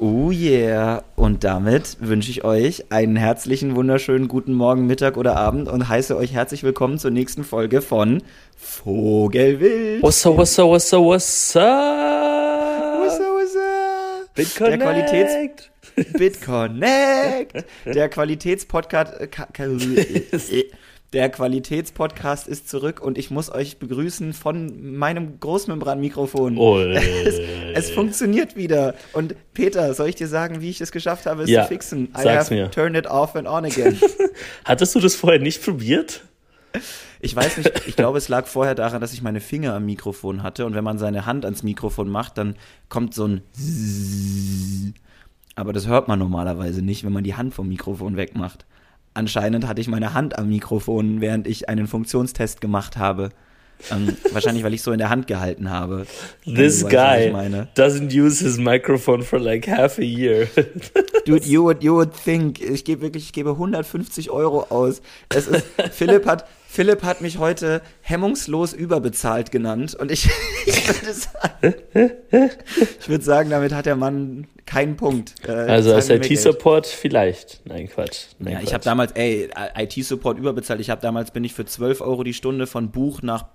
Oh yeah. Und damit wünsche ich euch einen herzlichen, wunderschönen guten Morgen, Mittag oder Abend und heiße euch herzlich willkommen zur nächsten Folge von Vogelwild. What's up, what's up, what's up, what's up? What's up, what's up? BitConnect. Der Qualitäts BitConnect. Der Qualitätspodcast. Der Qualitätspodcast ist zurück und ich muss euch begrüßen von meinem Großmembranmikrofon. Oh, Es, es funktioniert wieder. Und Peter, soll ich dir sagen, wie ich es geschafft habe, es Ja, zu fixen? I sag's have mir. turned it off and on again. Hattest du das vorher nicht probiert? Ich weiß nicht, ich glaube, es lag vorher daran, dass ich meine Finger am Mikrofon hatte und wenn man seine Hand ans Mikrofon macht, dann kommt so ein Zzzz. Aber das hört man normalerweise nicht, wenn man die Hand vom Mikrofon wegmacht. Anscheinend hatte ich meine Hand am Mikrofon, während ich einen Funktionstest gemacht habe. Ähm, wahrscheinlich, weil ich so in der Hand gehalten habe. This was guy doesn't use his microphone for like half a year. Dude, you would, you would think. Ich gebe wirklich, ich gebe 150 Euro aus. Es ist, Philipp hat, Philipp hat mich heute hemmungslos überbezahlt genannt und ich, ich würde sagen, ich würde sagen, damit hat der Mann keinen Punkt. Äh, Also als. IT-Support vielleicht. Nein, Quatsch. Nein, Ja, ich Quatsch. habe damals, ey, IT-Support überbezahlt. Ich habe damals, bin ich für 12 Euro die Stunde von Buch nach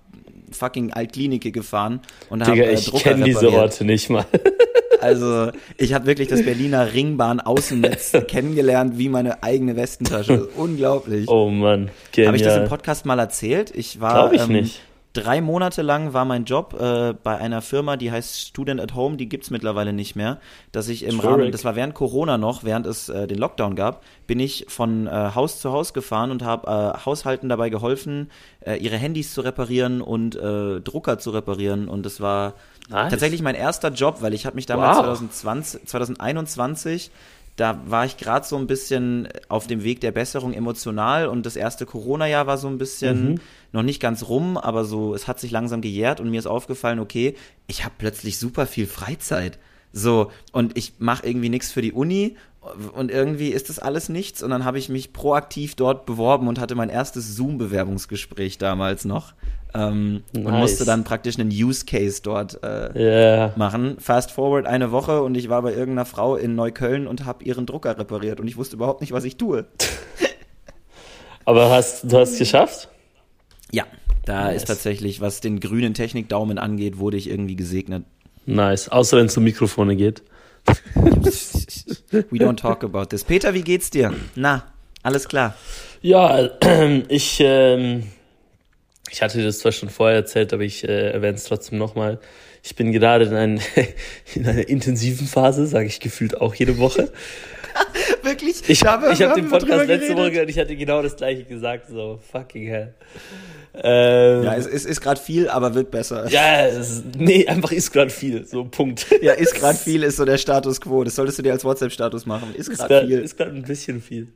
fucking Altklinike gefahren und habe äh, ich Drucker kenne diese. Orte nicht mal. Also, ich habe wirklich das Berliner Ringbahn-Außennetz kennengelernt wie meine eigene Westentasche. Unglaublich. Oh Mann, genial. habe ich das im Podcast mal erzählt? Ich war Glaub ich ähm, nicht. Drei Monate lang war mein Job äh, bei einer Firma, die heißt Student at Home, die gibt's mittlerweile nicht mehr. Dass ich im Schwierig. Rahmen, das war während Corona noch, während es äh, den Lockdown gab, bin ich von äh, Haus zu Haus gefahren und habe äh, Haushalten dabei geholfen, äh, ihre Handys zu reparieren und äh, Drucker zu reparieren. Und das war Nice. tatsächlich mein erster Job, weil ich habe mich damals Wow. 2020, 2021 da war ich gerade so ein bisschen auf dem Weg der Besserung emotional und das erste Corona-Jahr war so ein bisschen Mhm. noch nicht ganz rum, aber so, es hat sich langsam gejährt und mir ist aufgefallen, okay, ich habe plötzlich super viel Freizeit. So, und ich mache irgendwie nichts für die Uni und irgendwie ist das alles nichts und dann habe ich mich proaktiv dort beworben und hatte mein erstes Zoom-Bewerbungsgespräch damals noch ähm, und Nice. musste dann praktisch einen Use-Case dort äh, Ja. machen. Fast forward eine Woche und ich war bei irgendeiner Frau in Neukölln und habe ihren Drucker repariert und ich wusste überhaupt nicht, was ich tue. Aber hast, du hast es geschafft? Ja, da Nice. ist tatsächlich, was den grünen Technikdaumen angeht, wurde ich irgendwie gesegnet. Nice. Außer wenn es um Mikrofone geht. We don't talk about this. Peter, wie geht's dir? Na, alles klar. Ja, ich, ähm, ich hatte das zwar schon vorher erzählt, aber ich äh, erwähne es trotzdem nochmal. Ich bin gerade in, ein, in einer intensiven Phase, sage ich gefühlt auch jede Woche. Wirklich? Ich, wir- ich habe haben den Podcast letzte Woche gehört, ich hatte genau das gleiche gesagt, so fucking hell. Ähm, Ja, es ist, ist gerade viel, aber wird besser. ja, es ist, nee, einfach ist gerade viel, so Punkt. Ja, ist gerade viel, ist so der Status quo. Das solltest du dir als WhatsApp-Status machen. Ist gerade gerade viel. ist grad ein bisschen viel.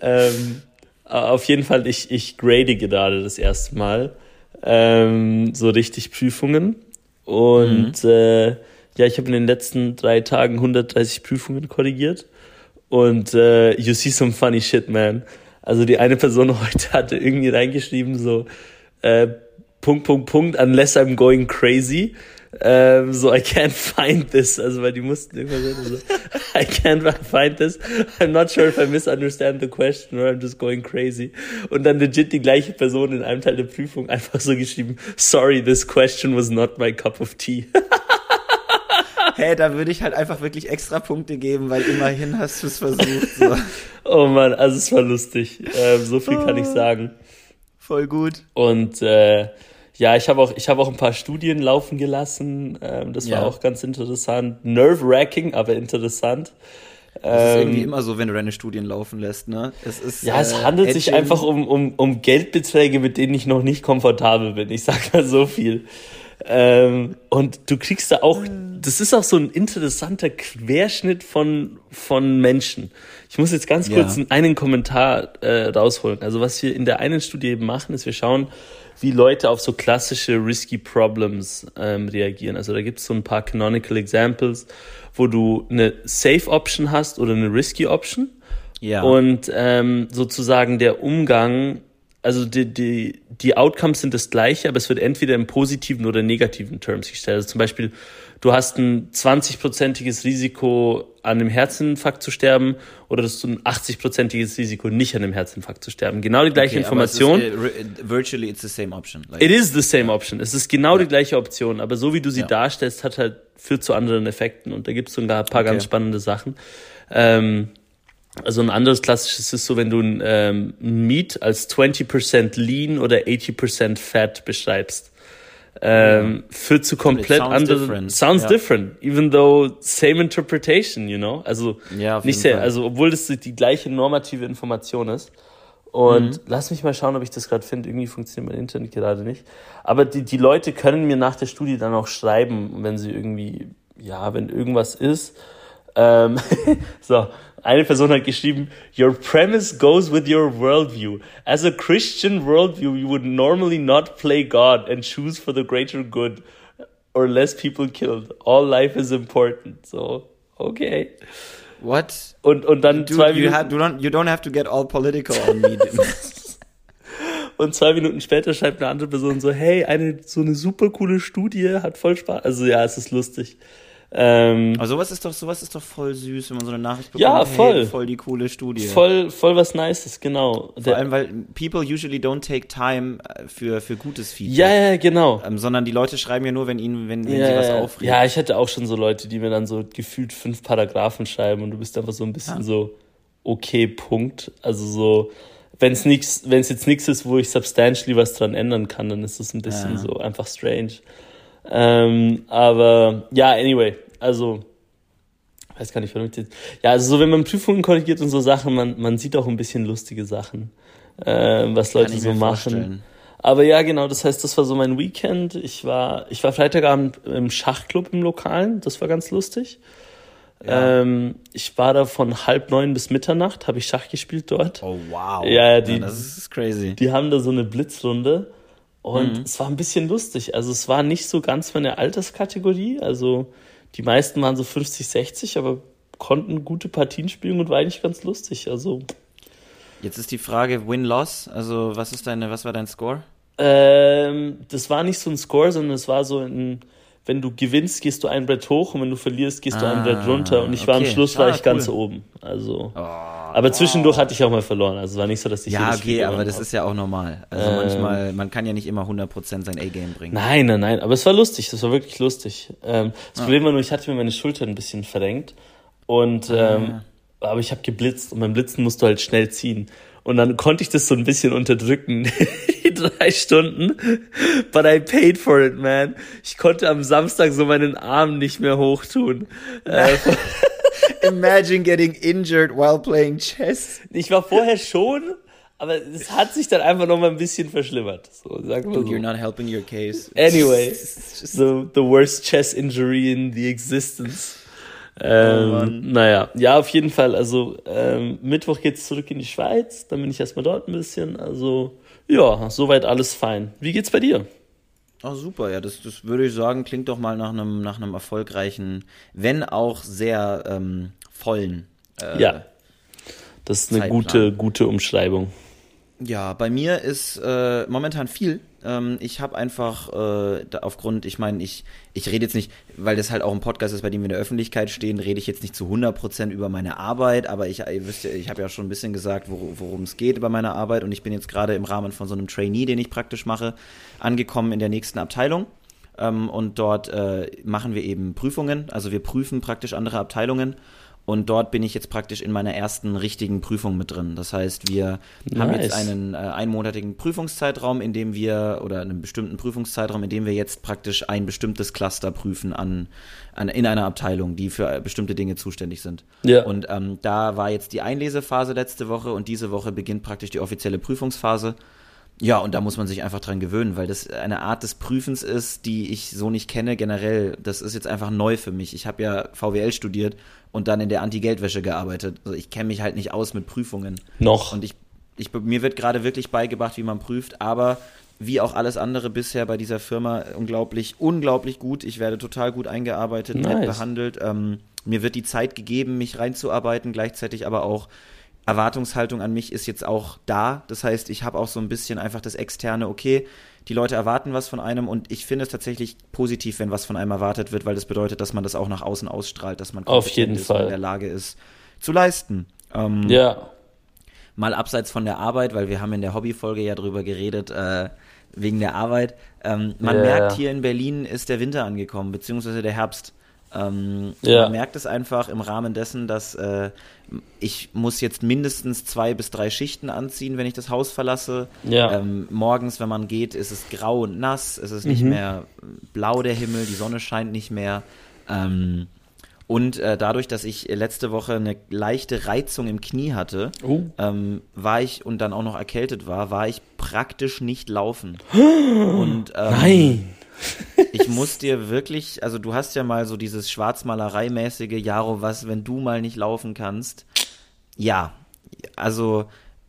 Ähm, auf jeden Fall, ich, ich grade gerade das erste Mal ähm, so richtig Prüfungen. Und Mhm. äh, ja, ich habe in den letzten drei Tagen 130 Prüfungen korrigiert. Und äh, you see some funny shit, man. Also die eine Person heute hatte irgendwie reingeschrieben so äh, Punkt, Punkt, Punkt, unless I'm going crazy. Ähm, so, I can't find this. Also, weil die mussten irgendwann so, I can't find this. I'm not sure if I misunderstand the question or I'm just going crazy. Und dann legit die gleiche Person in einem Teil der Prüfung einfach so geschrieben, sorry, this question was not my cup of tea. Hä, da würde ich halt einfach wirklich extra Punkte geben, weil immerhin hast du es versucht. So. oh man, also es war lustig. Ähm, so viel kann ich sagen. Voll gut. Und äh, ja, ich habe auch, ich habe auch ein paar Studien laufen gelassen. Ähm, das war Ja. auch ganz interessant. Nerve-wracking, aber interessant. Das ist irgendwie Ähm, immer so, wenn du deine Studien laufen lässt, ne? Es ist, ja, es äh, handelt sich edging. einfach um, um, um Geldbeträge, mit denen ich noch nicht komfortabel bin. Ich sag mal so viel. Ähm, und du kriegst da auch, das ist auch so ein interessanter Querschnitt von, von Menschen. Ich muss jetzt ganz Ja. kurz einen Kommentar äh, rausholen. Also was wir in der einen Studie eben machen, ist, wir schauen, wie Leute auf so klassische risky Problems ähm, reagieren. Also da gibt es so ein paar canonical Examples, wo du eine Safe Option hast oder eine risky Option. Ja. Und ähm, sozusagen der Umgang also die, die, die Outcomes sind das gleiche, aber es wird entweder im positiven oder negativen Terms gestellt. Also zum Beispiel, du hast ein 20-prozentiges Risiko, an einem Herzinfarkt zu sterben, oder hast du ein 80-prozentiges Risiko, nicht an einem Herzinfarkt zu sterben. Genau die gleiche okay, Information. Ist, uh, virtually it's the same option. Like, It is the same option. Es ist genau ja. die gleiche Option, aber so wie du sie ja. darstellst, hat halt, führt zu anderen Effekten. Und da gibt es sogar ein paar okay. ganz spannende Sachen. Ähm, also ein anderes klassisches ist so, wenn du ein ähm, Meat als 20% Lean oder 80% Fat beschreibst. Ähm. Führt zu komplett anderen. Different. Sounds ja. different, even though same interpretation, you know. Also ja, nicht sehr, Fall. also obwohl das die gleiche normative Information ist. Und mhm. lass mich mal schauen, ob ich das gerade finde. Irgendwie funktioniert mein Internet gerade nicht. Aber die, die Leute können mir nach der Studie dann auch schreiben, wenn sie irgendwie, ja, wenn irgendwas ist. Ähm, so, eine Person hat geschrieben, Your premise goes with your worldview. As a Christian worldview, you would normally not play God and choose for the greater good or less people killed. All life is important. So, okay. What? Und, und dann Dude, zwei you Minuten. you, don't, you don't have to get all political on me. und zwei Minuten später schreibt eine andere Person so, hey, eine, so eine super coole Studie, hat voll Spaß. Also ja, es ist lustig. Ähm, Aber sowas ist doch, sowas ist doch voll süß, wenn man so eine Nachricht bekommt. Ja, voll. Hey, voll die coole Studie. Voll, voll was Nices, genau. Vor Der, allem, weil people usually don't take time äh, für, für gutes Feedback. Ja, ja, genau. Ähm, sondern die Leute schreiben ja nur, wenn ihnen, wenn, wenn ja, sie was aufregen. Ja, ich hatte auch schon so Leute, die mir dann so gefühlt fünf Paragraphen schreiben und du bist einfach so ein bisschen ja. so, okay, Punkt. Also so, wenn es nichts, wenn es jetzt nichts ist, wo ich substantially was dran ändern kann, dann ist es ein bisschen ja. so einfach strange. Ähm, aber ja, anyway, also weiß gar nicht, jetzt. Ja, also so, wenn man Prüfungen korrigiert und so Sachen, man, man sieht auch ein bisschen lustige Sachen, äh, was Leute so machen. Vorstellen. Aber ja, genau, das heißt, das war so mein Weekend. Ich war, ich war Freitagabend im Schachclub im Lokalen, das war ganz lustig. Ja. Ähm, ich war da von halb neun bis Mitternacht, habe ich Schach gespielt dort. Oh wow. Ja, die, ja, das ist crazy. Die haben da so eine Blitzrunde und mhm. es war ein bisschen lustig. Also es war nicht so ganz meine Alterskategorie. Also die meisten waren so 50, 60, aber konnten gute Partien spielen und war eigentlich ganz lustig. Also. Jetzt ist die Frage Win-Loss. Also, was ist deine, was war dein Score? Ähm, das war nicht so ein Score, sondern es war so ein, wenn du gewinnst, gehst du ein Brett hoch und wenn du verlierst, gehst ah, du ein Brett ah, runter. Und ich okay. war am Schluss war ah, ich cool. ganz oben. Also. Oh, aber zwischendurch hatte ich auch mal verloren. Also es war nicht so, dass ich Ja, okay, aber das ist ja auch normal. Also ähm, manchmal, man kann ja nicht immer 100% sein A-Game bringen. Nein, nein, nein. Aber es war lustig. Das war wirklich lustig. Ähm, das ah. Problem war nur, ich hatte mir meine Schulter ein bisschen verrenkt. Und, ah. ähm, aber ich habe geblitzt und beim Blitzen musst du halt schnell ziehen. Und dann konnte ich das so ein bisschen unterdrücken, die drei Stunden. But I paid for it, man. Ich konnte am Samstag so meinen Arm nicht mehr hochtun. Äh, Imagine getting injured while playing chess. Ich war vorher schon, aber es hat sich dann einfach noch mal ein bisschen verschlimmert. So, sag mal so. You're not helping your case. Anyway, the, the worst chess injury in the existence. Ähm, oh naja, ja, auf jeden Fall. Also ähm, Mittwoch geht's zurück in die Schweiz, dann bin ich erstmal dort ein bisschen. Also ja, soweit alles fein. Wie geht's bei dir? Oh, super, ja, das, das würde ich sagen, klingt doch mal nach einem, nach einem erfolgreichen, wenn auch sehr ähm, vollen. Äh, ja, das ist eine Zeitplan. gute, gute Umschreibung. Ja, bei mir ist äh, momentan viel. Ähm, ich habe einfach äh, aufgrund, ich meine, ich, ich rede jetzt nicht, weil das halt auch ein Podcast ist, bei dem wir in der Öffentlichkeit stehen, rede ich jetzt nicht zu 100% über meine Arbeit, aber ich, ihr wisst ja, ich habe ja schon ein bisschen gesagt, worum es geht bei meiner Arbeit und ich bin jetzt gerade im Rahmen von so einem Trainee, den ich praktisch mache, angekommen in der nächsten Abteilung. Ähm, und dort äh, machen wir eben Prüfungen, also wir prüfen praktisch andere Abteilungen und dort bin ich jetzt praktisch in meiner ersten richtigen Prüfung mit drin. Das heißt, wir nice. haben jetzt einen äh, einmonatigen Prüfungszeitraum, in dem wir, oder einen bestimmten Prüfungszeitraum, in dem wir jetzt praktisch ein bestimmtes Cluster prüfen an, an in einer Abteilung, die für bestimmte Dinge zuständig sind. Ja. Und ähm, da war jetzt die Einlesephase letzte Woche und diese Woche beginnt praktisch die offizielle Prüfungsphase. Ja, und da muss man sich einfach dran gewöhnen, weil das eine Art des Prüfens ist, die ich so nicht kenne generell. Das ist jetzt einfach neu für mich. Ich habe ja VWL studiert und dann in der Anti-Geldwäsche gearbeitet. Also ich kenne mich halt nicht aus mit Prüfungen. Noch. Und ich, ich mir wird gerade wirklich beigebracht, wie man prüft, aber wie auch alles andere bisher bei dieser Firma unglaublich, unglaublich gut. Ich werde total gut eingearbeitet, nice. behandelt. Ähm, mir wird die Zeit gegeben, mich reinzuarbeiten, gleichzeitig aber auch Erwartungshaltung an mich ist jetzt auch da. Das heißt, ich habe auch so ein bisschen einfach das externe, okay, die Leute erwarten was von einem und ich finde es tatsächlich positiv, wenn was von einem erwartet wird, weil das bedeutet, dass man das auch nach außen ausstrahlt, dass man Auf jeden Fall. in der Lage ist zu leisten. Ähm, Ja. mal abseits von der Arbeit, weil wir haben in der Hobbyfolge ja drüber geredet, äh, wegen der Arbeit. Ähm, man Ja, merkt, hier in Berlin ist der Winter angekommen, beziehungsweise der Herbst. Ähm, Ja. Man merkt es einfach im Rahmen dessen, dass äh, ich muss jetzt mindestens zwei bis drei Schichten anziehen, wenn ich das Haus verlasse. Ja. Ähm, morgens, wenn man geht, ist es grau und nass, es ist nicht Mhm. mehr blau der Himmel, die Sonne scheint nicht mehr. Ähm, und äh, dadurch, dass ich letzte Woche eine leichte Reizung im Knie hatte, Oh. ähm, war ich und dann auch noch erkältet war, war ich praktisch nicht laufen. Und ähm, Nein. Ich muss dir wirklich, also du hast ja mal so dieses Schwarzmalerei-mäßige, Jaro, was, wenn du mal nicht laufen kannst. Ja, also,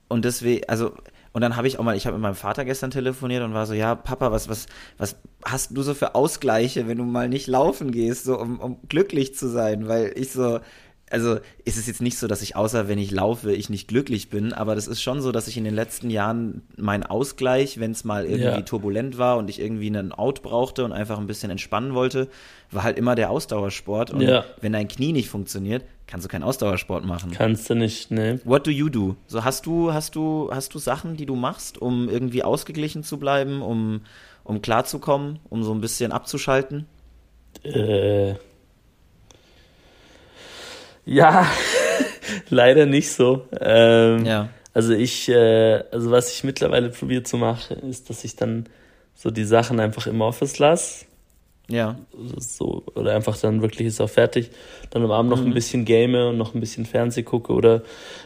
und deswegen, also, und dann habe ich auch mal, ich habe mit meinem Vater gestern telefoniert und war so, ja, Papa, was, was, was hast du so für Ausgleiche, wenn du mal nicht laufen gehst, so um, um glücklich zu sein? Weil ich so, also ist es jetzt nicht so, dass ich außer wenn ich laufe, ich nicht glücklich bin, aber das ist schon so, dass ich in den letzten Jahren meinen Ausgleich, wenn es mal irgendwie Ja. turbulent war und ich irgendwie einen Out brauchte und einfach ein bisschen entspannen wollte, war halt immer der Ausdauersport. Und Ja. wenn dein Knie nicht funktioniert, kannst du keinen Ausdauersport machen. Kannst du nicht, ne? What do you do? So hast du, hast du, hast du Sachen, die du machst, um irgendwie ausgeglichen zu bleiben, um, um klarzukommen, um so ein bisschen abzuschalten? Äh, ja, leider nicht so. Ähm, Ja. Also ich, äh, also was ich mittlerweile probiere zu machen, ist, dass ich dann so die Sachen einfach im Office lasse. Ja. So, oder einfach dann wirklich ist auch fertig. Dann am Abend noch ein bisschen game und noch ein bisschen Fernseh gucke. Oder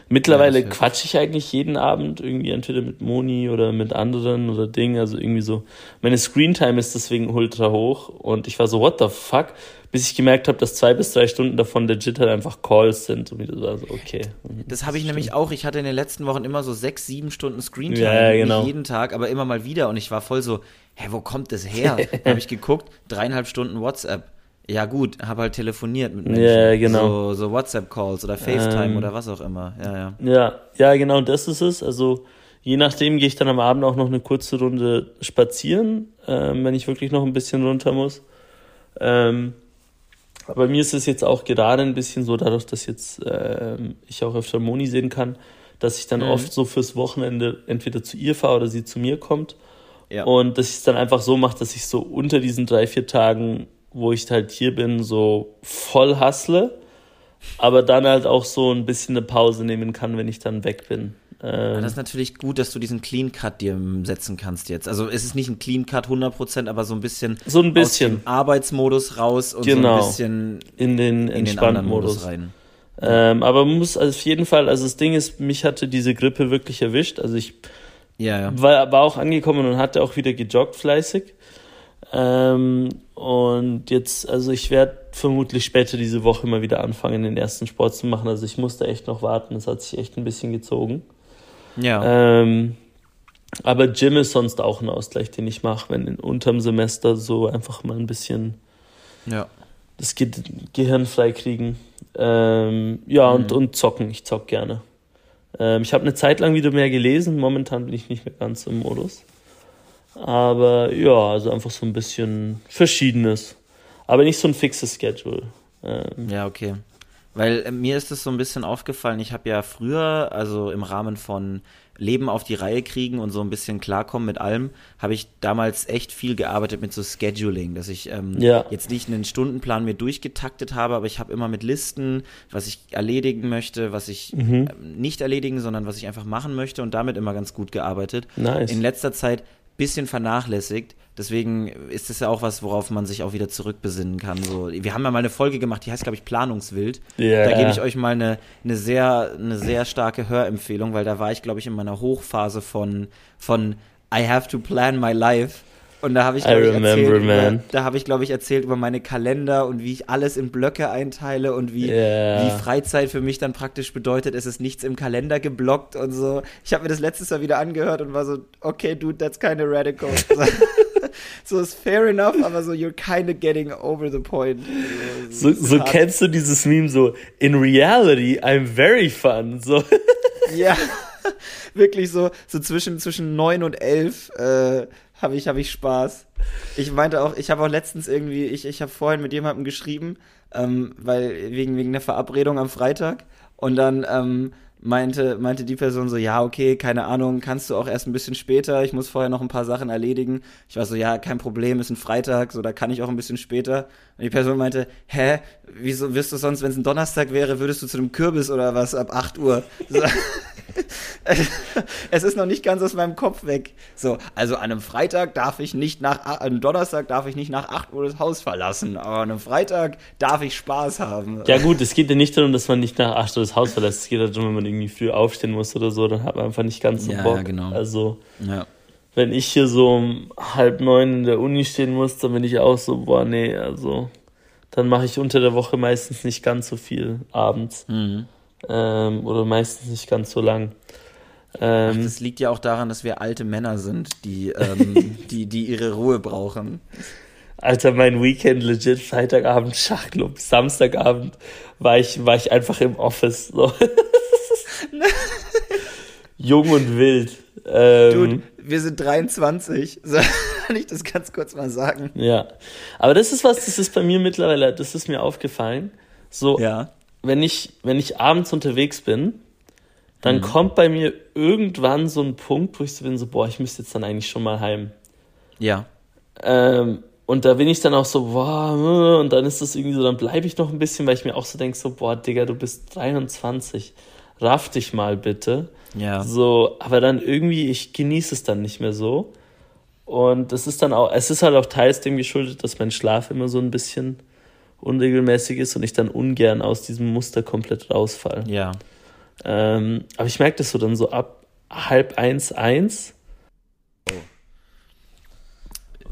mittlerweile Ja, das quatsche ich eigentlich jeden Abend irgendwie entweder mit Moni oder mit anderen oder Dingen. Also irgendwie so. Meine Screentime ist deswegen ultra hoch. Und ich war so, what the fuck? Bis ich gemerkt habe, dass zwei bis drei Stunden davon legit halt einfach Calls sind. Und ich war so, okay. Das habe ich nämlich auch. Ich hatte in den letzten Wochen immer so sechs, sieben Stunden Screentime. Ja, ja, genau. Nicht jeden Tag, aber immer mal wieder. Und ich war voll so, hä, wo kommt das her? da habe ich geguckt, dreieinhalb Stunden WhatsApp. Ja gut, habe halt telefoniert mit Menschen. Ja, genau. So, so WhatsApp-Calls oder FaceTime Ähm. oder was auch immer. Ja, ja. Ja, ja, genau, das ist es. Also je nachdem gehe ich dann am Abend auch noch eine kurze Runde spazieren, ähm, wenn ich wirklich noch ein bisschen runter muss. Ähm, aber mir ist es jetzt auch gerade ein bisschen so, dadurch, dass jetzt ähm, ich auch öfter Moni sehen kann, dass ich dann Mhm. oft so fürs Wochenende entweder zu ihr fahre oder sie zu mir kommt. Ja. Und dass ich es dann einfach so mache, dass ich so unter diesen drei, vier Tagen, wo ich halt hier bin, so voll hustle, aber dann halt auch so ein bisschen eine Pause nehmen kann, wenn ich dann weg bin. Ähm, Das ist natürlich gut, dass du diesen Clean Cut dir setzen kannst jetzt. Also es ist nicht ein Clean Cut 100%, aber so ein bisschen, So ein aus bisschen. dem Arbeitsmodus raus und Genau. so ein bisschen in den in den entspannten anderen Modus Modus. rein. Ähm, aber man muss also auf jeden Fall, also das Ding ist, mich hatte diese Grippe wirklich erwischt. Also ich Ja, ja. war, war auch angekommen und hatte auch wieder gejoggt fleißig. Ähm, und jetzt, also ich werde vermutlich später diese Woche mal wieder anfangen, den ersten Sport zu machen. Also ich musste echt noch warten, das hat sich echt ein bisschen gezogen. Ja. Ähm, aber Gym ist sonst auch ein Ausgleich, den ich mache, wenn in, unterm Semester so einfach mal ein bisschen ja. das Ge Gehirn frei kriegen. Ähm, ja, und, Mhm. und zocken. Ich zock gerne. Ähm, ich habe eine Zeit lang wieder mehr gelesen. Momentan bin ich nicht mehr ganz im Modus. Aber ja, also einfach so ein bisschen Verschiedenes. Aber nicht so ein fixes Schedule. Ähm, Ja, okay. Weil äh, mir ist es so ein bisschen aufgefallen, ich habe ja früher, also im Rahmen von Leben auf die Reihe kriegen und so ein bisschen klarkommen mit allem, habe ich damals echt viel gearbeitet mit so Scheduling, dass ich ähm, Ja. jetzt nicht einen Stundenplan mir durchgetaktet habe, aber ich habe immer mit Listen, was ich erledigen möchte, was ich Mhm. ähm, nicht erledigen, sondern was ich einfach machen möchte und damit immer ganz gut gearbeitet. nice. In letzter Zeit bisschen vernachlässigt. Deswegen ist es ja auch was, worauf man sich auch wieder zurückbesinnen kann. So, wir haben ja mal eine Folge gemacht, die heißt, glaube ich, Planungswild. Ja. Da gebe ich euch mal eine, eine, sehr, eine sehr starke Hörempfehlung, weil da war ich, glaube ich, in meiner Hochphase von, von I have to plan my life. Und da habe ich, glaube ich, remember, erzählt, über, man. da habe ich, glaube ich, erzählt über meine Kalender und wie ich alles in Blöcke einteile und wie, Ja. wie Freizeit für mich dann praktisch bedeutet, es ist nichts im Kalender geblockt und so. Ich habe mir das letztes Jahr wieder angehört und war so, okay, dude, that's kind of radical. so ist fair enough, aber so, you're kind of getting over the point. so, so kennst du dieses Meme so, in reality, I'm very fun. So, ja, wirklich so, so zwischen, zwischen neun und elf äh, habe ich, hab ich Spaß. Ich meinte auch, ich habe auch letztens irgendwie, ich, ich habe vorhin mit jemandem geschrieben, ähm, weil wegen, wegen der Verabredung am Freitag. Und dann ähm, meinte, meinte die Person so, ja, okay, keine Ahnung, kannst du auch erst ein bisschen später, ich muss vorher noch ein paar Sachen erledigen. Ich war so, ja, kein Problem, ist ein Freitag, so, da kann ich auch ein bisschen später. Und die Person meinte, hä, wieso wirst du sonst, wenn es ein Donnerstag wäre, würdest du zu einem Kürbis oder was ab 8 Uhr? So. es ist noch nicht ganz aus meinem Kopf weg. So, also an einem Freitag darf ich nicht nach, an einem Donnerstag darf ich nicht nach 8 Uhr das Haus verlassen, aber an einem Freitag darf ich Spaß haben. Ja gut, es geht ja nicht darum, dass man nicht nach 8 Uhr das Haus verlässt. Es geht darum, wenn man irgendwie früh aufstehen muss oder so, dann hat man einfach nicht ganz so Ja, Bock. ja, genau. Also, Ja. wenn ich hier so um halb neun in der Uni stehen muss, dann bin ich auch so, boah, nee, also, dann mache ich unter der Woche meistens nicht ganz so viel abends. Mhm. Ähm, oder meistens nicht ganz so lang. Ähm, Das liegt ja auch daran, dass wir alte Männer sind, die, ähm, die, die ihre Ruhe brauchen. Alter, mein Weekend legit, Freitagabend Schachclub, Samstagabend war ich, war ich einfach im Office. So. Jung und wild. Ähm, Dude, wir sind 23. So, kann ich das ganz kurz mal sagen? Ja. Aber das ist was, das ist bei mir mittlerweile, das ist mir aufgefallen. So, Ja. Wenn ich, wenn ich abends unterwegs bin, dann Mhm. kommt bei mir irgendwann so ein Punkt, wo ich so bin, so, boah, ich müsste jetzt dann eigentlich schon mal heim. Ja. Ähm, und da bin ich dann auch so, boah, und dann ist das irgendwie so, dann bleibe ich noch ein bisschen, weil ich mir auch so denke, so, boah, Digga, du bist 23, raff dich mal bitte. Ja. So, aber dann irgendwie, ich genieße es dann nicht mehr so. Und das ist dann auch, es ist halt auch teils dem geschuldet, dass mein Schlaf immer so ein bisschen unregelmäßig ist und ich dann ungern aus diesem Muster komplett rausfall. Ja. Ähm, aber ich merke das so dann so ab halb eins, eins.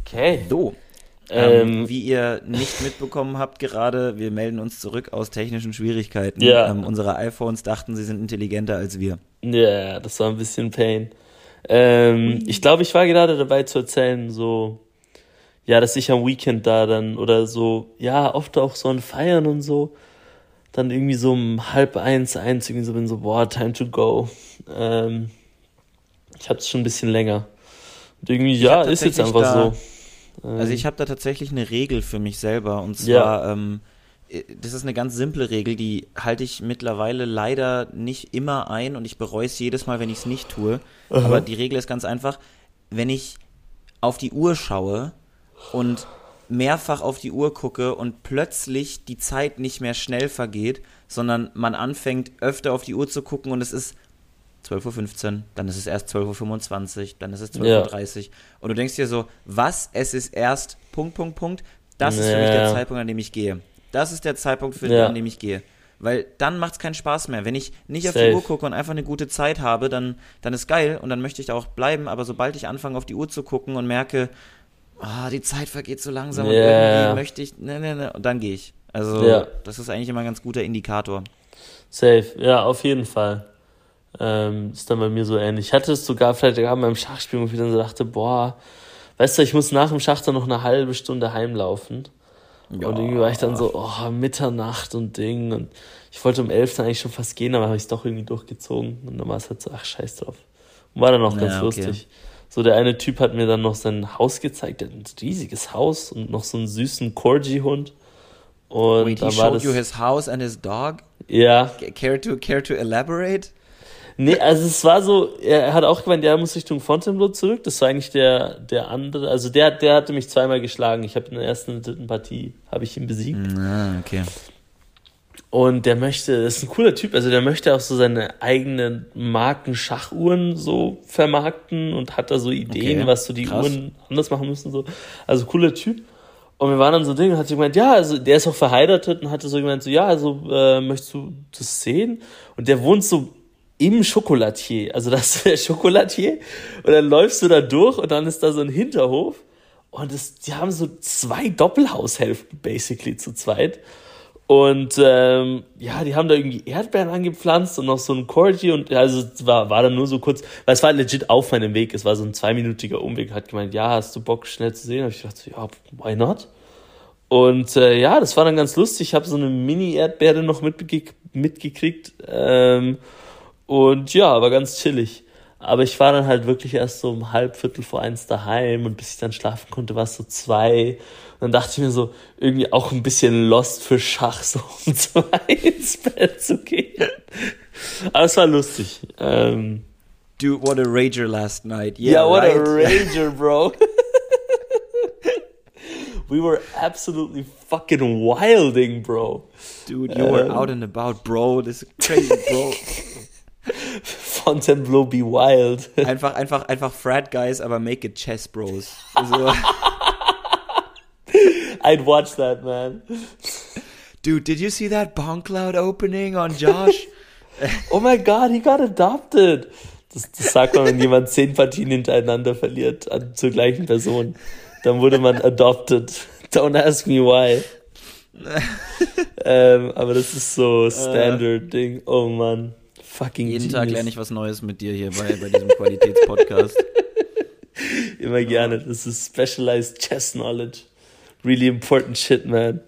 Okay. So. Ähm, Ähm, wie ihr nicht mitbekommen habt gerade, wir melden uns zurück aus technischen Schwierigkeiten. Ja. Ähm, unsere iPhones dachten, sie sind intelligenter als wir. Ja, das war ein bisschen Pain. Ähm, ich glaube, ich war gerade dabei zu erzählen, so, ja, dass ich am Weekend da dann oder so, ja, oft auch so an Feiern und so, dann irgendwie so um halb eins, eins irgendwie so bin, so, boah, time to go. Ähm, ich hab's schon ein bisschen länger. Und irgendwie, ja, hab ist jetzt einfach da- so. Ähm, Also ich habe da tatsächlich eine Regel für mich selber und Ja. zwar, ähm, äh, das ist eine ganz simple Regel, die halte ich mittlerweile leider nicht immer ein und ich bereue es jedes Mal, wenn ich es nicht tue. Aber die Regel ist ganz einfach, wenn ich auf die Uhr schaue und mehrfach auf die Uhr gucke und plötzlich die Zeit nicht mehr schnell vergeht, sondern man anfängt öfter auf die Uhr zu gucken und es ist 12.15 Uhr, dann ist es erst 12.25 Uhr, dann ist es 12.30 Uhr. Und du denkst dir so, was? Es ist erst Punkt, Punkt, Punkt. Das ist für mich der Ja. Zeitpunkt, an dem ich gehe. Das ist der Zeitpunkt, für Ja. an dem ich gehe. Weil dann macht es keinen Spaß mehr. Wenn ich nicht auf Safe. die Uhr gucke und einfach eine gute Zeit habe, dann, dann ist geil und dann möchte ich da auch bleiben. Aber sobald ich anfange, auf die Uhr zu gucken und merke, ah, die Zeit vergeht so langsam und Ja. irgendwie möchte ich, ne, ne, ne, und dann gehe ich. Also, Ja. das ist eigentlich immer ein ganz guter Indikator. Safe, ja, auf jeden Fall. Ähm, ist dann bei mir so ähnlich. Ich hatte es sogar Freitagabend beim Schachspielen, wo ich dann so dachte, boah, weißt du, ich muss nach dem Schach dann noch eine halbe Stunde heimlaufen. Und irgendwie war ich dann so, oh, Mitternacht und Ding. Und ich wollte um elf dann eigentlich schon fast gehen, aber habe ich es doch irgendwie durchgezogen. Und dann war es halt so, ach, scheiß drauf. Und war dann auch ganz Ja, okay. lustig. So, der eine Typ hat mir dann noch sein Haus gezeigt, der hat ein riesiges Haus und noch so einen süßen Corgi-Hund. Und Wait, he showed das, you his house and his dog? ja, Care to, care to elaborate? Nee, also es war so, er hat auch gemeint, ja, er muss Richtung Fontainebleau zurück. Das war eigentlich der, der andere, also der, der hatte mich zweimal geschlagen. Ich habe in der ersten und dritten Partie, habe ich ihn besiegt. Ah, okay. Und der möchte, das ist ein cooler Typ, also der möchte auch so seine eigenen Marken Schachuhren so vermarkten und hat da so Ideen, Okay, was so die krass. Uhren anders machen müssen, so. Also cooler Typ. Und wir waren dann so Ding und hat so gemeint, ja, also der ist auch verheiratet und hatte so gemeint, so, ja, also äh, möchtest du das sehen? Und der wohnt so im Schokolatier. Also das ist der Schokolatier. Und dann läufst du da durch und dann ist da so ein Hinterhof. Und das, die haben so zwei Doppelhaushälften basically zu zweit. Und ähm, ja, die haben da irgendwie Erdbeeren angepflanzt und noch so ein Corgi und also war, war dann nur so kurz, weil es war legit auf meinem Weg, es war so ein zweiminütiger Umweg, hat gemeint, ja, hast du Bock schnell zu sehen? Hab ich gedacht, so, ja, why not? Und äh, ja, das war dann ganz lustig. Ich habe so eine Mini-Erdbeere noch mitge mitgekriegt. Ähm, Und ja, war ganz chillig. Aber ich war dann halt wirklich erst so um halb, viertel vor eins daheim und bis ich dann schlafen konnte, war es so zwei. Und dann dachte ich mir so, irgendwie auch ein bisschen lost für Schach, so um zwei ins Bett zu gehen. Aber es war lustig. Ähm, Dude, what a rager last night. Yeah, yeah what right. a rager, bro. we were absolutely fucking wilding, bro. Dude, you um, were out and about, bro. This is crazy, bro. Fontainebleau be wild. Einfach, einfach, einfach Frat Guys, aber make it Chess Bros. Also, I'd watch that, man. Dude, did you see that Bonk Cloud opening on Josh? oh my god, he got adopted. Das, das sagt man, wenn jemand zehn Partien hintereinander verliert an, zur gleichen Person. Dann wurde man adopted. Don't ask me why. ähm, aber das ist so Standard-Ding. Oh man. Fucking Jeden Tag lerne ich was Neues mit dir hier bei, bei diesem Qualitätspodcast. Immer gerne. Das ist specialized chess knowledge. Really important shit, man.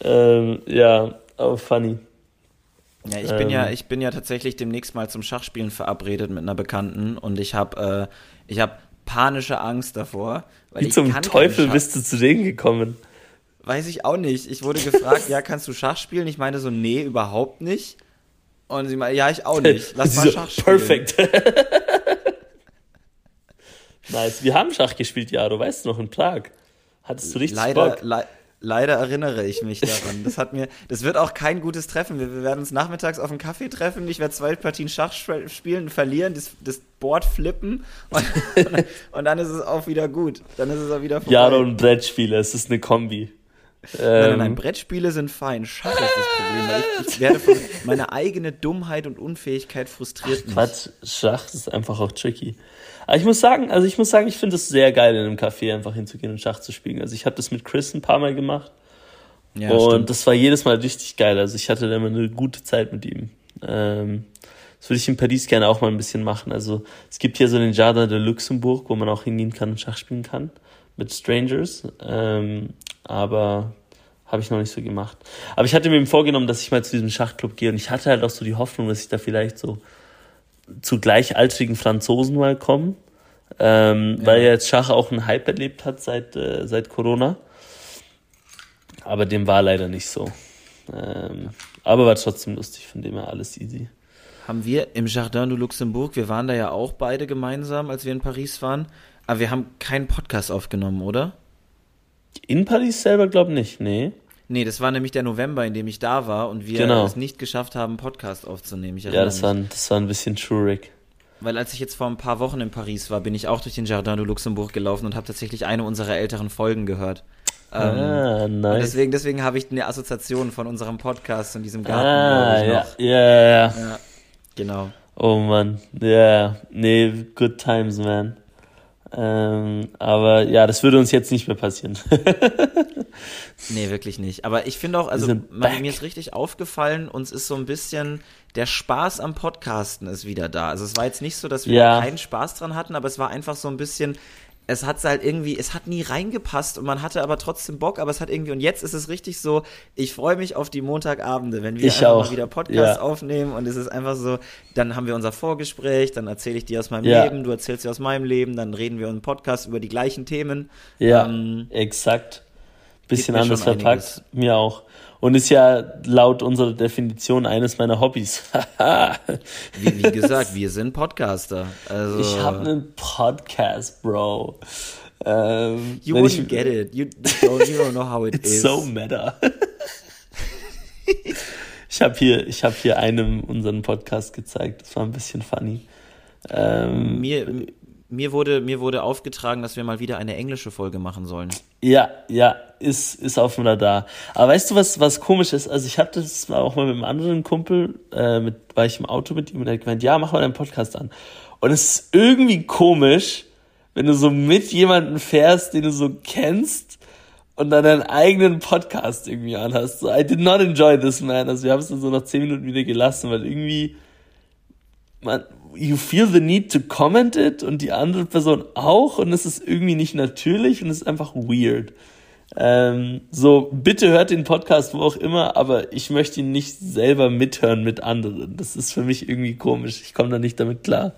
Ähm, ja, aber funny. Ja, ich bin ja, ähm. ich bin ja tatsächlich demnächst mal zum Schachspielen verabredet mit einer Bekannten und ich habe, äh, ich habe panische Angst davor. Wie zum Teufel bist du zu denen gekommen? Weiß ich auch nicht. Ich wurde gefragt, ja, kannst du Schach spielen? Ich meinte so, nee, überhaupt nicht. Und sie meinte, ja, ich auch nicht. Lass mal Schach spielen. Perfekt. nice. Wir haben Schach gespielt, ja, du weißt noch, in Prag. Hattest du richtig leider, Bock? Le leider erinnere ich mich daran. Das hat mir, das wird auch kein gutes Treffen. Wir, wir werden uns nachmittags auf einen Kaffee treffen. Ich werde zwei Partien Schach spielen, verlieren, das, das Board flippen und, und, dann ist es auch wieder gut. Dann ist es auch wieder vorbei. Jaro und Brettspiele, es ist eine Kombi. Nein, nein, nein, ähm. Brettspiele sind fein. Schach ist das Problem. Weil ich, ich werde von meiner eigenen Dummheit und Unfähigkeit frustriert. Ach, Quatsch, Schach ist einfach auch tricky. Aber ich muss sagen, also ich muss sagen, ich finde es sehr geil, in einem Café einfach hinzugehen und Schach zu spielen. Also ich habe das mit Chris ein paar Mal gemacht. Ja, und stimmt. das war jedes Mal richtig geil. Also ich hatte da immer eine gute Zeit mit ihm. Ähm, das würde ich in Paris gerne auch mal ein bisschen machen. Also es gibt hier so den Jardin de Luxembourg, wo man auch hingehen kann und Schach spielen kann mit Strangers. Ähm, aber habe ich noch nicht so gemacht. Aber ich hatte mir vorgenommen, dass ich mal zu diesem Schachclub gehe und ich hatte halt auch so die Hoffnung, dass ich da vielleicht so zu gleichaltrigen Franzosen mal komme, ähm, ja. weil ja jetzt Schach auch einen Hype erlebt hat seit, äh, seit Corona. Aber dem war leider nicht so. Ähm, aber war trotzdem lustig, von dem her alles easy. Haben wir im Jardin du Luxembourg, wir waren da ja auch beide gemeinsam, als wir in Paris waren, aber wir haben keinen Podcast aufgenommen, oder? In Paris selber glaube nicht, nee. Nee, das war nämlich der November, in dem ich da war und wir genau. es nicht geschafft haben, Podcast aufzunehmen. ja, das war, das war ein bisschen trurig. Weil als ich jetzt vor ein paar Wochen in Paris war, bin ich auch durch den Jardin du Luxembourg gelaufen und habe tatsächlich eine unserer älteren Folgen gehört. Ah, ähm, nice. deswegen, deswegen habe ich eine Assoziation von unserem Podcast und diesem Garten. Ah, ja, ja, ja, ja. Genau. Oh Mann, ja, yeah. nee, good times, man. Ähm, aber ja, das würde uns jetzt nicht mehr passieren. nee, wirklich nicht. Aber ich finde auch, also man, mir ist richtig aufgefallen, uns ist so ein bisschen der Spaß am Podcasten ist wieder da. Also es war jetzt nicht so, dass wir ja. keinen Spaß dran hatten, aber es war einfach so ein bisschen, es hat halt irgendwie, es hat nie reingepasst und man hatte aber trotzdem Bock, aber es hat irgendwie, und jetzt ist es richtig so, ich freue mich auf die Montagabende, wenn wir ich einfach mal wieder Podcast ja. aufnehmen und es ist einfach so, dann haben wir unser Vorgespräch, dann erzähle ich dir aus meinem ja. Leben, du erzählst dir aus meinem Leben, dann reden wir im Podcast über die gleichen Themen. Ja, ähm, exakt. Bisschen anders verpackt, mir auch. Und ist ja laut unserer Definition eines meiner Hobbys. wie, wie, gesagt, wir sind Podcaster. Also, ich habe einen Podcast, Bro. Ähm, you wouldn't ich, get it. You don't, you don't know how it it's is. so meta. ich habe hier, ich habe hier einem unseren Podcast gezeigt. Das war ein bisschen funny. Ähm, mir, mir wurde, mir wurde aufgetragen, dass wir mal wieder eine englische Folge machen sollen. Ja, ja, ist, ist auf dem Radar. Aber weißt du, was, was komisch ist? Also ich hatte das auch mal mit einem anderen Kumpel, äh, mit, war ich im Auto mit ihm und er hat gemeint, ja, mach mal deinen Podcast an. Und es ist irgendwie komisch, wenn du so mit jemandem fährst, den du so kennst und dann deinen eigenen Podcast irgendwie anhast. So, I did not enjoy this, man. Also wir haben es dann so nach zehn Minuten wieder gelassen, weil irgendwie, man, you feel the need to comment it und die andere Person auch und es ist irgendwie nicht natürlich und es ist einfach weird. Ähm, so, bitte hört den Podcast wo auch immer, aber ich möchte ihn nicht selber mithören mit anderen. Das ist für mich irgendwie komisch. Ich komme da nicht damit klar.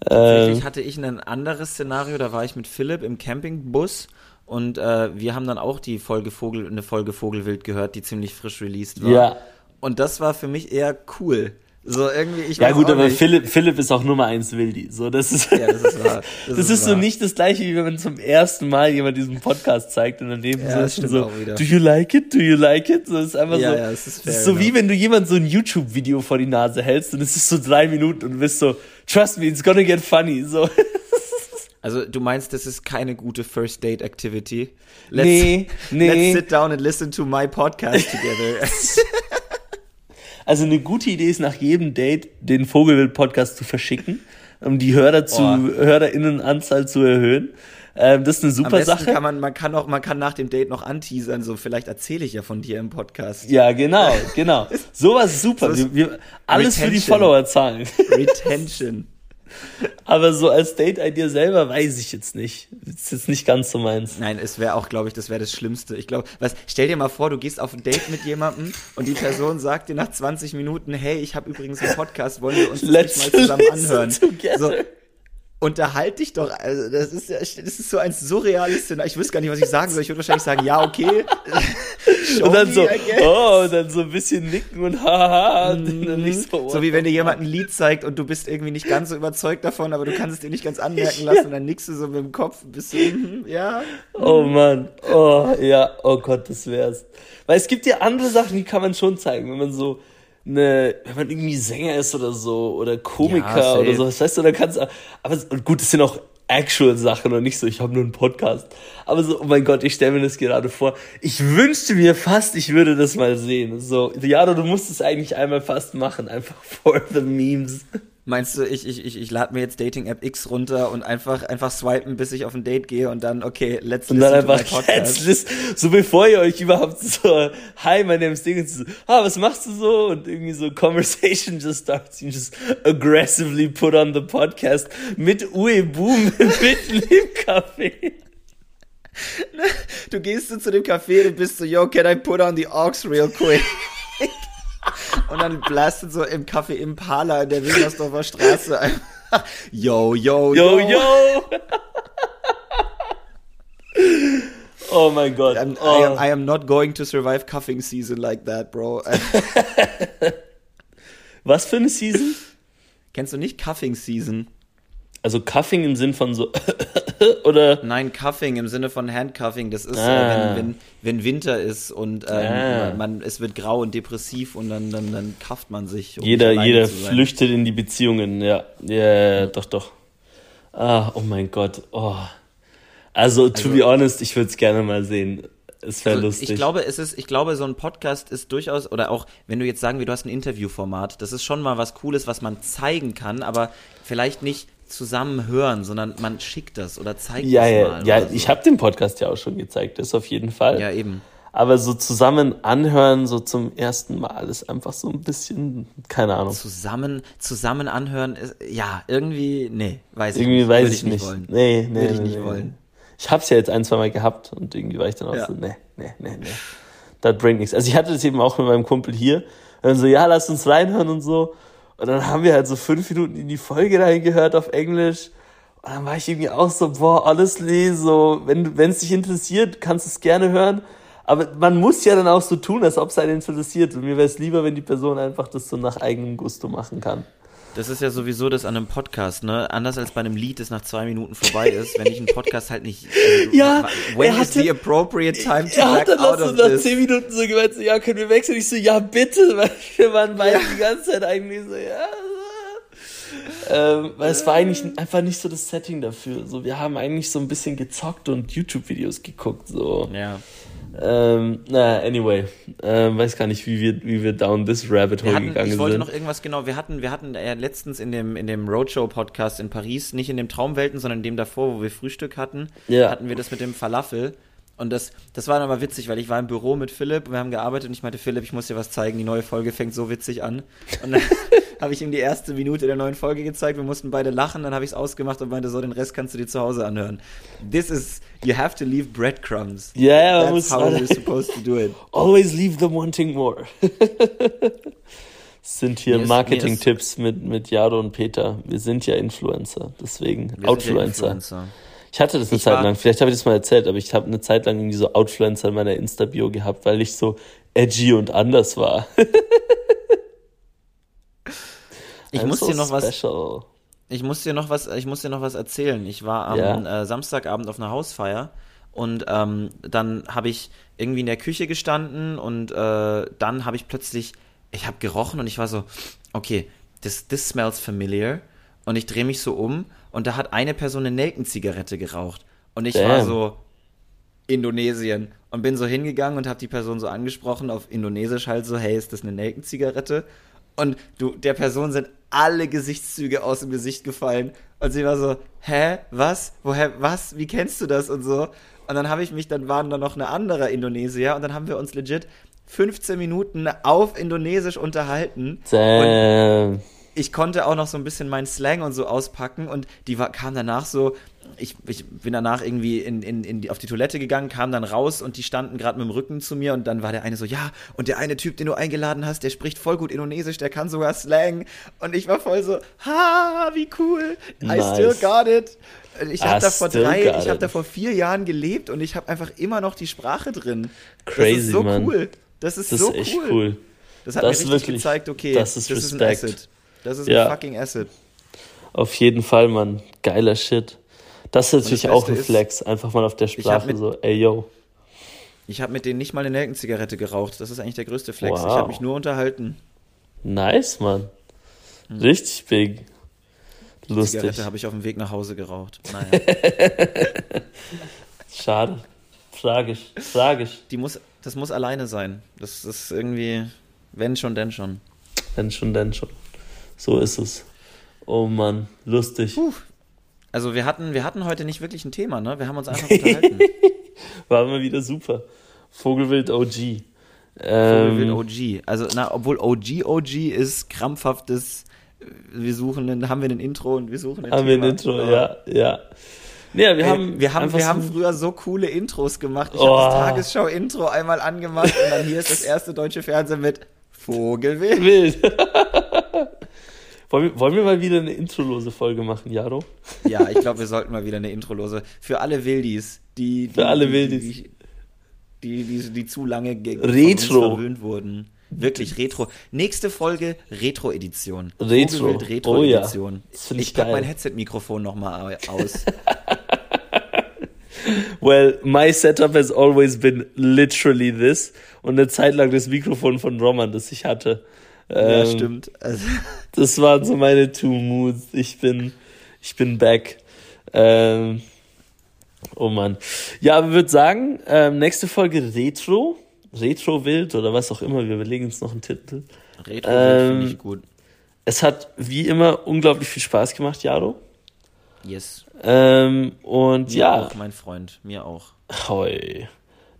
Tatsächlich Ähm, hatte ich ein anderes Szenario, da war ich mit Philipp im Campingbus und äh, wir haben dann auch die Folge Vogel, eine Folge Vogelwild gehört, die ziemlich frisch released war. ja. Und das war für mich eher cool. So irgendwie, ich Ja gut, aber nicht. Philipp, Philipp ist auch Nummer eins Wildi. So, das ist, Ja, das ist wahr. das Das ist, ist so wahr. nicht das gleiche, wie wenn man zum ersten Mal jemand diesen Podcast zeigt und daneben Ja, das so, wieder. do you like it? Do you like it? So, das ist einfach Ja, so, ja, es ist das fair ist so wie enough. wenn du jemand so ein YouTube-Video vor die Nase hältst und es ist so drei Minuten und du bist so, trust me, it's gonna get funny. So, Also du meinst, das ist keine gute First Date Activity? Nee, nee. Let's sit down and listen to my podcast together. Also eine gute Idee ist nach jedem Date den Vogelwild-Podcast zu verschicken, um die Hörer zu, Oh. Hörerinnenanzahl zu erhöhen. Ähm, das ist eine super Sache. kann man, man kann auch, man kann nach dem Date noch anteasern, so vielleicht erzähle ich ja von dir im Podcast. Ja, genau, genau. Sowas ist super. So wir, wir, alles für die Retention. Follower zahlen. Retention. Aber so als Date-Idea selber weiß ich jetzt nicht. Ist jetzt nicht ganz so meins. Nein, es wäre auch, glaube ich, das wäre das Schlimmste. Ich glaube, was, stell dir mal vor, du gehst auf ein Date mit jemandem und die Person sagt dir nach 20 Minuten, hey, ich habe übrigens einen Podcast, wollen wir uns das Let's mal zusammen anhören? together. So, unterhalt dich doch, also das ist ja, das ist so ein surreales Szenario. Ich wüsste gar nicht, was ich sagen soll. Ich würde wahrscheinlich sagen, ja, okay. Und dann so, oh, und dann so ein bisschen nicken und haha, und dann nicht so, Mhm. So wie wenn dir jemand ein Lied zeigt und du bist irgendwie nicht ganz so überzeugt davon, aber du kannst es dir nicht ganz anmerken lassen und dann nickst du so mit dem Kopf, bist du, mhm, ja. Oh Mann, oh ja, oh Gott, das wär's. Weil es gibt ja andere Sachen, die kann man schon zeigen, wenn man so eine, wenn man irgendwie Sänger ist oder so oder Komiker Ja, oder so, das heißt du, da kannst du, aber gut, das sind auch actual Sachen und nicht so, ich habe nur einen Podcast. Aber so, oh mein Gott, ich stelle mir das gerade vor. Ich wünschte mir fast, ich würde das mal sehen. So, Jaro, du musst es eigentlich einmal fast machen, einfach for the memes. Meinst du, ich, ich, ich, ich lade mir jetzt Dating-App X runter und einfach, einfach swipen, bis ich auf ein Date gehe und dann, okay, let's Und listen dann einfach jetzt, list- so bevor ihr euch überhaupt so, hi, my name is Ding, und so, ah, was machst du so? Und irgendwie so conversation just starts, you just aggressively put on the podcast mit Boom mitten im Café. Du gehst so zu dem Café und bist so, yo, can I put on the aux real quick? und dann blastet so im Café Impala in der Wilmersdorfer Straße einfach, yo, yo, Yo, yo. yo! oh mein Gott. I'm, I, oh. am, I am not going to survive cuffing season like that, bro. Was für eine Season? Kennst du nicht Cuffing Season? Also Cuffing im Sinn von so, oder? Nein, Cuffing im Sinne von Handcuffing. Das ist, Ah. äh, wenn, wenn, wenn Winter ist und ähm, Ah. man, es wird grau und depressiv und dann, dann, dann kafft man sich. um Jeder, jeder flüchtet in die Beziehungen, ja. Ja, ja, doch, doch. Ah, oh mein Gott. Oh. Also, to Also- be honest, ich würde es gerne mal sehen. Es wäre Also, lustig. Ich glaube, es ist, ich glaube, so ein Podcast ist durchaus, oder auch, wenn du jetzt sagen wir, du hast ein Interviewformat, das ist schon mal was Cooles, was man zeigen kann, aber vielleicht nicht zusammen hören, sondern man schickt das oder zeigt ja, das ja, mal. ja, so. ich habe den Podcast ja auch schon gezeigt, das auf jeden Fall. Ja, eben. Aber so zusammen anhören, so zum ersten Mal, ist einfach so ein bisschen, keine Ahnung. Zusammen, zusammen anhören, ist, ja, irgendwie, nee, weiß ich Irgendwie nicht. weiß Würde ich nicht. wollen. Nee, nee, Würde ich nee, nicht nee. wollen. Ich hab's ja jetzt ein, zwei Mal gehabt und irgendwie war ich dann auch Ja. so, nee, nee, nee, nee. Das bringt nichts. Also ich hatte das eben auch mit meinem Kumpel hier. Und so, ja, lass uns reinhören und so. Und dann haben wir halt so fünf Minuten in die Folge reingehört auf Englisch. Und dann war ich irgendwie auch so, boah, honestly, so, wenn wenn es dich interessiert, kannst du es gerne hören. Aber man muss ja dann auch so tun, als ob es einen interessiert. Und mir wäre es lieber, wenn die Person einfach das so nach eigenem Gusto machen kann. Das ist ja sowieso das an einem Podcast, ne? Anders als bei einem Lied, das nach zwei Minuten vorbei ist, wenn ich einen Podcast halt nicht. Also, Ja, when er is hatte- the appropriate time to Er hat dann out so nach zehn Minuten so gemeint, so, ja, können wir wechseln? Ich so, ja, bitte, weil wir waren beide die ganze Zeit eigentlich so, ja. Ähm, weil es war eigentlich einfach nicht so das Setting dafür. So, wir haben eigentlich so ein bisschen gezockt und YouTube-Videos geguckt. So. Ja. Ähm, na, anyway. Ähm, weiß gar nicht, wie wir, wie wir down this rabbit hole hatten, gegangen ich wollte sind. noch irgendwas genau, wir hatten, wir hatten äh, letztens in dem, in dem Roadshow-Podcast in Paris, nicht in dem Traumwelten, sondern in dem davor, wo wir Frühstück hatten, Ja. hatten wir das mit dem Falafel. Und das, das war dann aber witzig, weil ich war im Büro mit Philipp, wir haben gearbeitet und ich meinte, Philipp, ich muss dir was zeigen, die neue Folge fängt so witzig an. Und dann habe ich ihm die erste Minute der neuen Folge gezeigt, wir mussten beide lachen, dann habe ich es ausgemacht und meinte, so, den Rest kannst du dir zu Hause anhören. This is, you have to leave breadcrumbs. Yeah, That's muss how you're supposed to do it. Always leave them wanting more. Das sind hier Marketing-Tipps mit, mit Jaro und Peter. Wir sind ja Influencer, deswegen Wir sind ja Outfluencer. Influencer. Ich hatte das eine Ich Zeit lang, vielleicht habe ich das mal erzählt, aber ich habe eine Zeit lang irgendwie so Outfluencer in meiner Insta-Bio gehabt, weil ich so edgy und anders war. Ich I'm muss so dir noch was, ich muss dir noch was, ich muss dir noch was erzählen. Ich war am Ja. äh, Samstagabend auf einer Hausfeier und ähm, dann habe ich irgendwie in der Küche gestanden und äh, dann habe ich plötzlich, ich habe gerochen und ich war so, okay, this, this smells familiar. Und ich drehe mich so um und da hat eine Person eine Nelkenzigarette geraucht. Und ich war Damn. so, Indonesien. Und bin so hingegangen und habe die Person so angesprochen, auf Indonesisch halt so, hey, ist das eine Nelkenzigarette? Und du, der Person sind alle Gesichtszüge aus dem Gesicht gefallen. Und sie war so, hä, was? Woher, was? Wie kennst du das? Und so. Und dann habe ich mich, dann waren da noch eine andere Indonesier und dann haben wir uns legit 15 Minuten auf Indonesisch unterhalten. Und Damn. ich konnte auch noch so ein bisschen meinen Slang und so auspacken und die war, kam danach so, ich, ich bin danach irgendwie in, in, in die, auf die Toilette gegangen, kam dann raus und die standen gerade mit dem Rücken zu mir und dann war der eine so, ja, und der eine Typ, den du eingeladen hast, der spricht voll gut Indonesisch, der kann sogar Slang und ich war voll so, ha, wie cool, I Nice. still got it. Ich habe da vor drei, ich habe da vor vier Jahren gelebt und ich habe einfach immer noch die Sprache drin. das Crazy, ist so Mann. cool. Das ist Das so ist echt cool. cool. Das hat Das mir ist richtig wirklich- gezeigt, okay, das ist ein Respekt. Asset. Das ist Ja. ein fucking Asset. Auf jeden Fall, Mann. Geiler Shit. Das ist natürlich das auch ein ist, Flex. Einfach mal auf der Sprache mit- so, ey yo. Ich habe mit denen nicht mal eine Nelkenzigarette geraucht. Das ist eigentlich der größte Flex. Wow. Ich habe mich nur unterhalten. Nice, Mann. Richtig big. Lustig. Zigarette habe ich auf dem Weg nach Hause geraucht. Naja. Schade. Tragisch. Tragisch. Die muss, das muss alleine sein. Das ist irgendwie, wenn schon, denn schon. Wenn schon, dann schon. So ist es. Oh Mann, lustig. Also wir hatten, wir hatten heute nicht wirklich ein Thema, ne? Wir haben uns einfach unterhalten. War immer wieder super. Vogelwild OG. Vogelwild Ähm, OG. Also, na, obwohl OG OG ist krampfhaftes, äh, wir suchen, einen, haben wir ein Intro und wir suchen ein haben wir Thema. ein Intro, ja, ja. Ja, wir Ey, haben, wir haben, wir haben früher so coole Intros gemacht. Ich Oh. habe das Tagesschau-Intro einmal angemacht und dann hier ist das erste deutsche Fernsehen mit Vogelwild. wild. wollen, wir, wollen wir mal wieder eine introlose Folge machen, Jaro? Ja, ich glaube, wir sollten mal wieder eine Introlose. Für alle Wildis, die. die Für alle Wildis. Die, die, die, die zu lange ge- Retro. verwöhnt wurden. Wirklich Retro. Nächste Folge Retro-Edition. Retro. Oh Retro-Edition. ja. Das find ich pack mein Headset-Mikrofon nochmal aus. Well, my setup has always been literally this. Und eine Zeit lang das Mikrofon von Roman, das ich hatte. Ja, Ähm, stimmt. Also, Das waren so meine two moods. Ich bin, ich bin back. Ähm, oh Mann. Ja, aber würde sagen, ähm, nächste Folge Retro. Retro wild oder was auch immer. Wir überlegen uns noch einen Titel. Retro-Wild Ähm, finde ich gut. Es hat wie immer unglaublich viel Spaß gemacht, Jaro. Yes. Ähm, und Mir ja, auch, mein Freund. Mir auch. Hoi.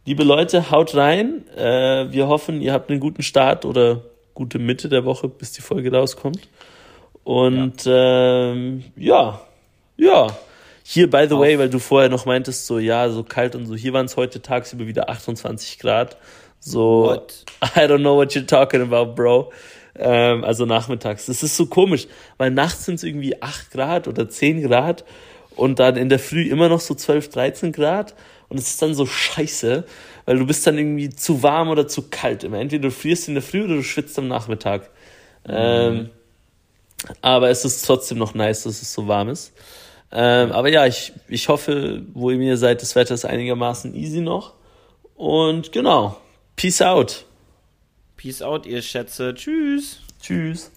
Liebe Leute, haut rein. Äh, wir hoffen, ihr habt einen guten Start oder gute Mitte der Woche, bis die Folge rauskommt. Und ja, ähm, ja. ja. Hier, by the Auf. way, weil du vorher noch meintest, so ja, so kalt und so, hier waren es heute tagsüber wieder 28 Grad. So, What? I don't know what you're talking about, bro. Ähm, also nachmittags. Das ist so komisch, weil nachts sind es irgendwie 8 Grad oder 10 Grad und dann in der Früh immer noch so 12, 13 Grad. Und es ist dann so scheiße, weil du bist dann irgendwie zu warm oder zu kalt. Immer entweder du frierst in der Früh oder du schwitzt am Nachmittag. Ähm, aber es ist trotzdem noch nice, dass es so warm ist. Ähm, aber ja, ich, ich hoffe, wo ihr mir seid, das Wetter ist einigermaßen easy noch. Und genau, peace out. Peace out, ihr Schätze. Tschüss. Tschüss.